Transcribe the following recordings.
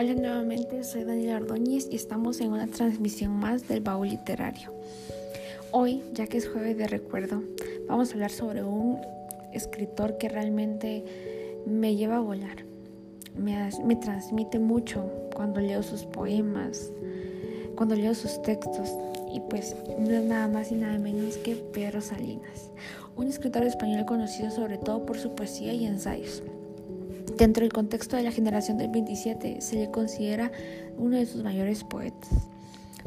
Hola nuevamente, soy Daniela Ordóñez y estamos en una transmisión más del baúl literario. Hoy, ya que es jueves de recuerdo, vamos a hablar sobre un escritor que realmente me lleva a volar. Me, me transmite mucho cuando leo sus poemas, cuando leo sus textos y pues no es nada más y nada menos que Pedro Salinas, un escritor español conocido sobre todo por su poesía y ensayos. Dentro del contexto de la generación del 27 se le considera uno de sus mayores poetas.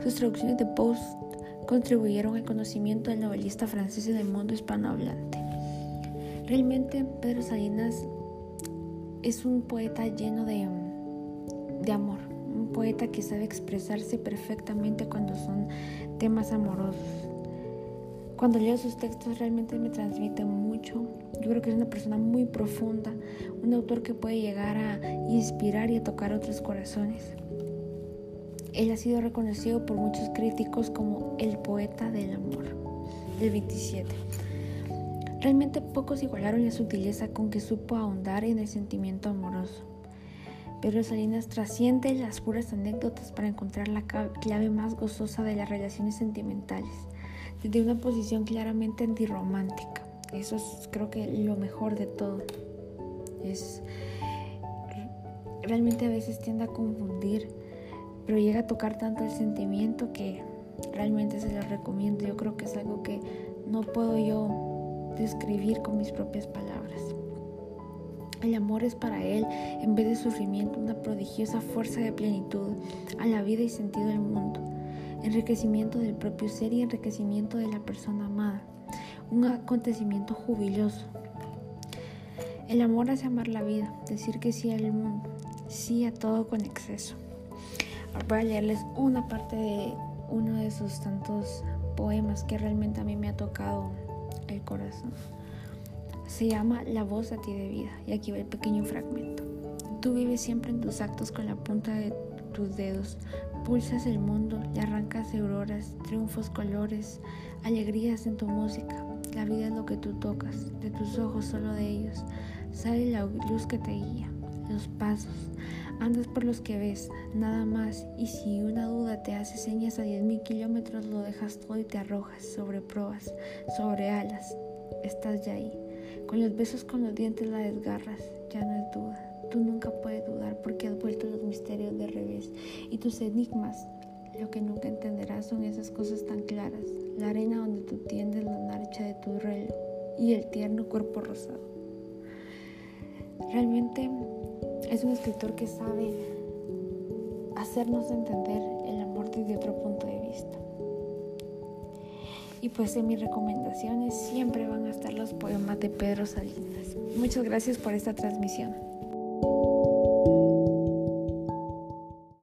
Sus traducciones de Post contribuyeron al conocimiento del novelista francés en el mundo hispanohablante. Realmente Pedro Salinas es un poeta lleno de, de amor, un poeta que sabe expresarse perfectamente cuando son temas amorosos. Cuando leo sus textos realmente me transmite mucho. Yo creo que es una persona muy profunda, un autor que puede llegar a inspirar y a tocar otros corazones. Él ha sido reconocido por muchos críticos como el poeta del amor del 27. Realmente pocos igualaron la sutileza con que supo ahondar en el sentimiento amoroso. Pedro Salinas trasciende las puras anécdotas para encontrar la clave más gozosa de las relaciones sentimentales de una posición claramente antirromántica. Eso es creo que lo mejor de todo. Es realmente a veces tiende a confundir, pero llega a tocar tanto el sentimiento que realmente se lo recomiendo. Yo creo que es algo que no puedo yo describir con mis propias palabras. El amor es para él, en vez de sufrimiento, una prodigiosa fuerza de plenitud a la vida y sentido del mundo enriquecimiento del propio ser y enriquecimiento de la persona amada, un acontecimiento jubiloso. El amor hace amar la vida, decir que sí al mundo, sí a todo con exceso. voy a leerles una parte de uno de sus tantos poemas que realmente a mí me ha tocado el corazón. Se llama La voz a ti de vida y aquí va el pequeño fragmento. Tú vives siempre en tus actos con la punta de tus dedos, pulsas el mundo, le arrancas auroras, triunfos, colores, alegrías en tu música. La vida es lo que tú tocas, de tus ojos solo de ellos. Sale la luz que te guía, los pasos. Andas por los que ves, nada más. Y si una duda te hace señas a diez mil kilómetros, lo dejas todo y te arrojas sobre proas, sobre alas. Estás ya ahí. Con los besos con los dientes la desgarras, ya no es duda. Tú nunca puedes dudar porque has vuelto los misterios y tus enigmas. Lo que nunca entenderás son esas cosas tan claras, la arena donde tú tiendes la marcha de tu reloj y el tierno cuerpo rosado. Realmente es un escritor que sabe hacernos entender el amor desde otro punto de vista. Y pues en mis recomendaciones siempre van a estar los poemas de Pedro Salinas. Muchas gracias por esta transmisión.